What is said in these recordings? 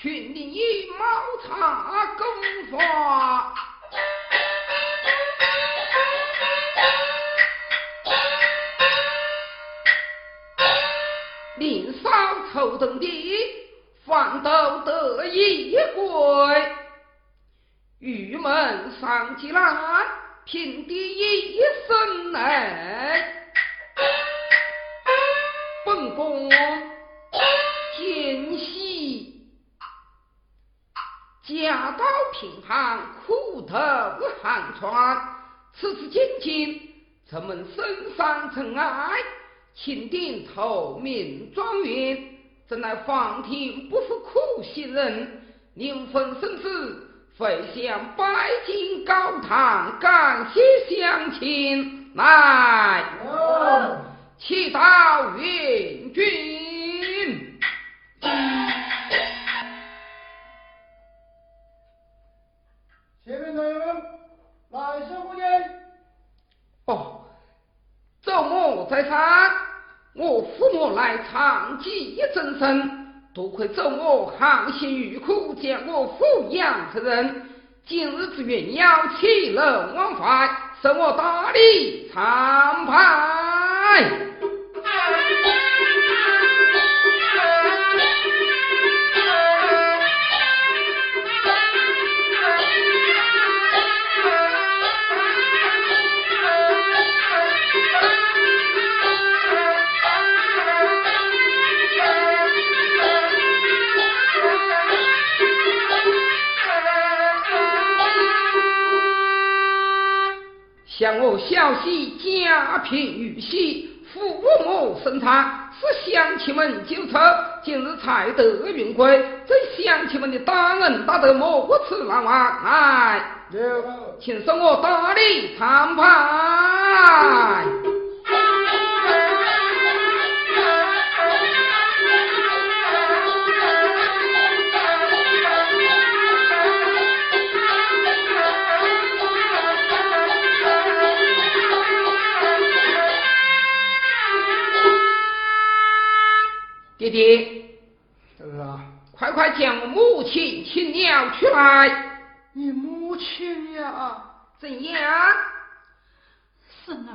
劝你莫插公话，年少愁中的烦都得意归，玉门上起来，平地一声雷。本宫。钦定投名状元，怎奈皇庭不负苦心人，临分生死，费向拜金高堂感谢乡亲，来，祈祷元君。母来长祭真身，多亏周某含辛茹苦将我抚养成人，今日之云要岂能忘怀，受我大礼参拜。小婿家贫如洗，父母生产，是乡亲们救出，今日才得云归，这乡亲们的大恩大德，莫不辞难忘。来，请受我大礼参拜。姐。是啊，快快将我母亲请了出来。你母亲呀？怎样？孙儿，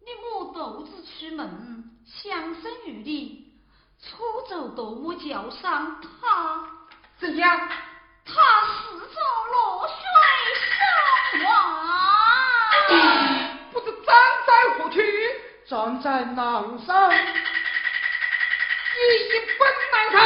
你母独自出门，相生于你，出走多么叫上，他怎样？他死在落水身亡！不知站在何处？站在南上。你一本难看。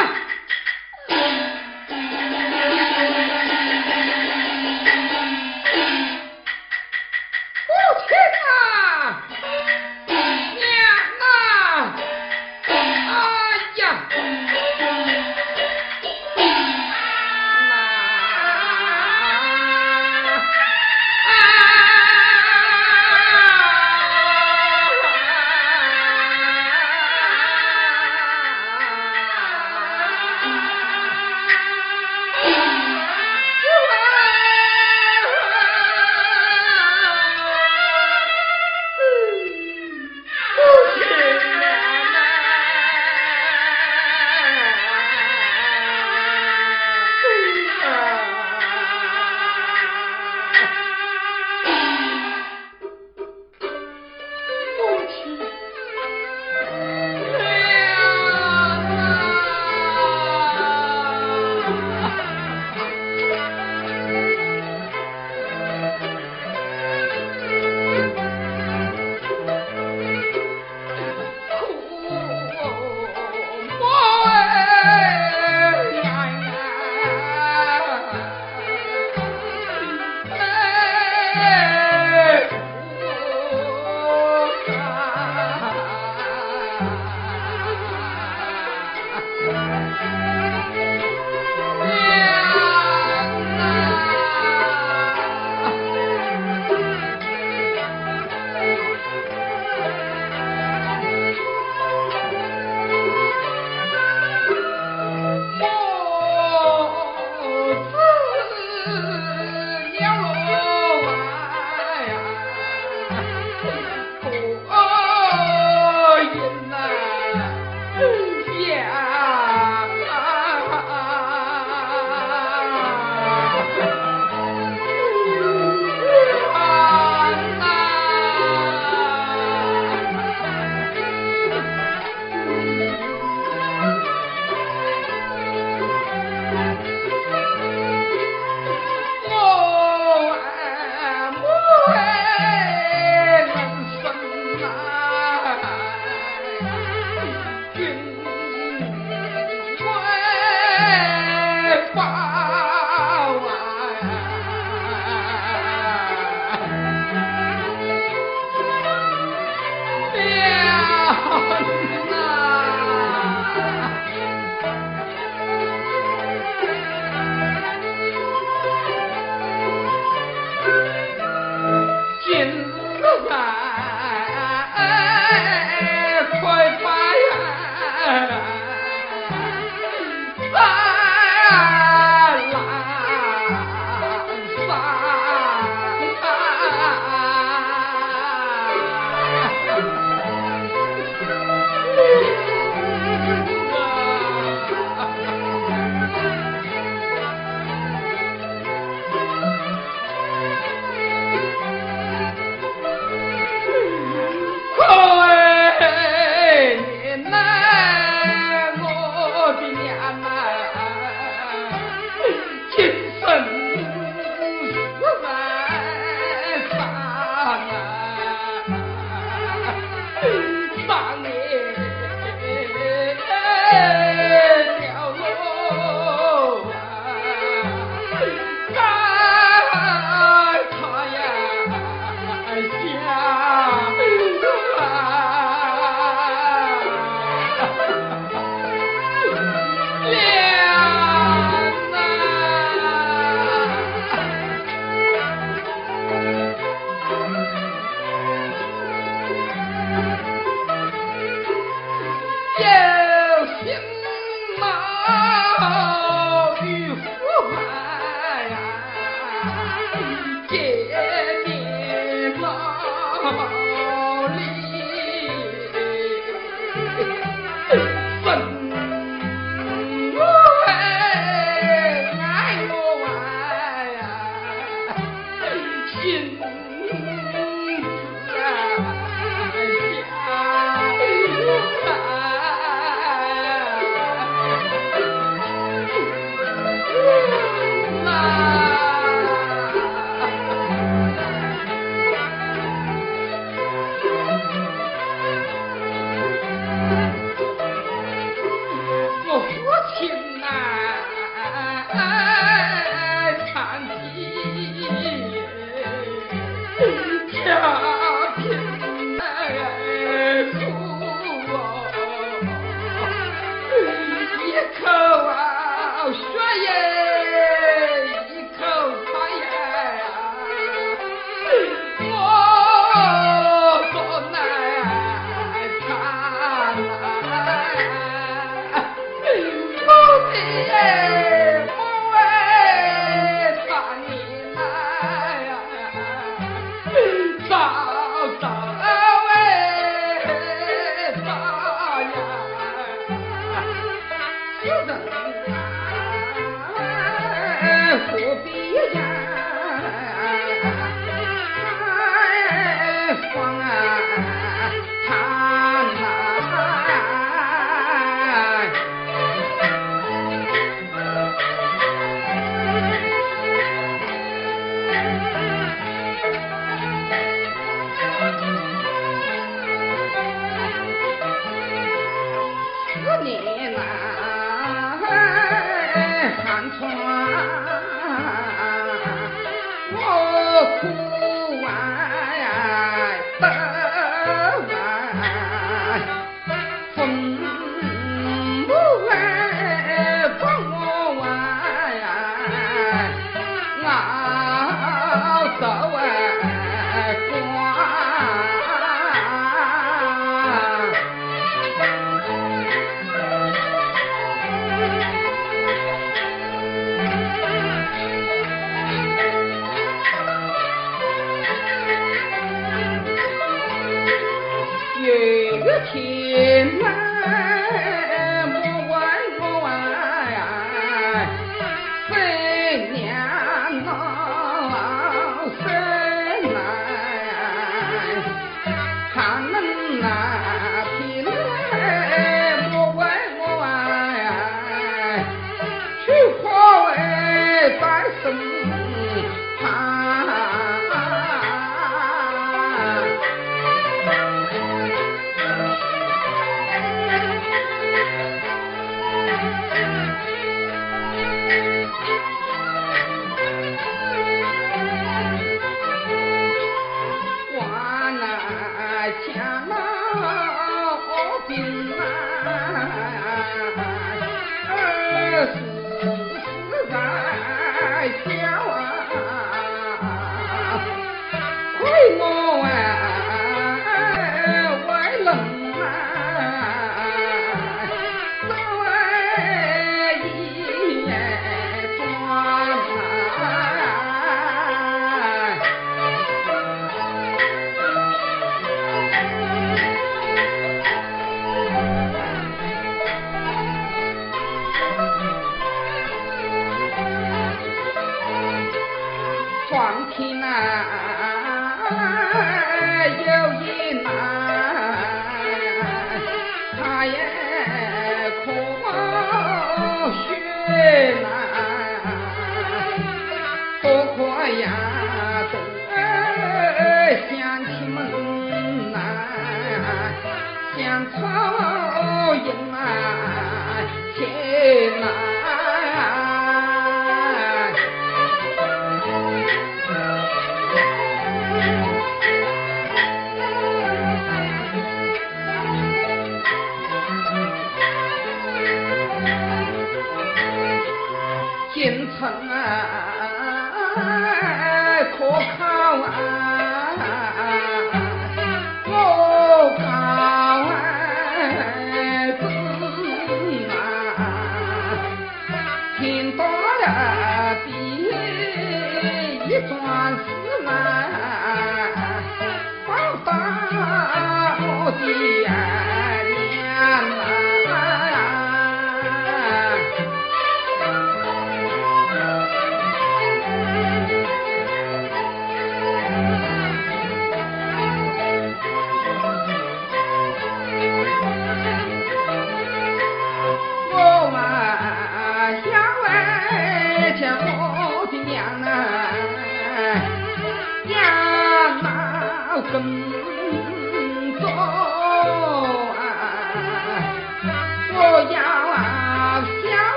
Ninh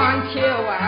三千万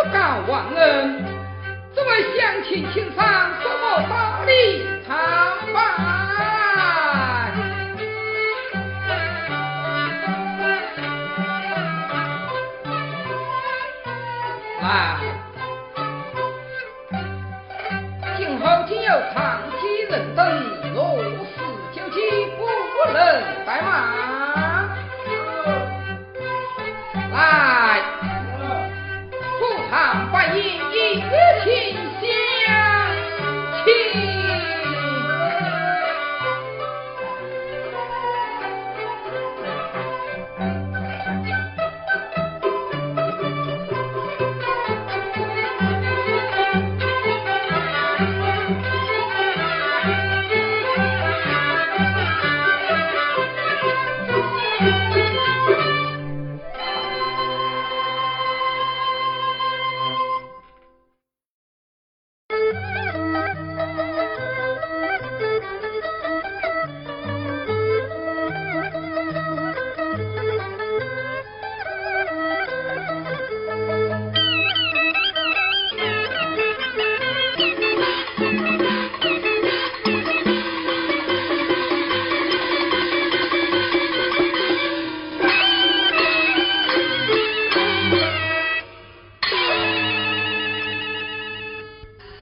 不敢忘恩。这位乡亲，请上，送我大礼参拜。来，今后竟有长期人等，若是久期，不能怠慢。来，赴堂拜宴，一请。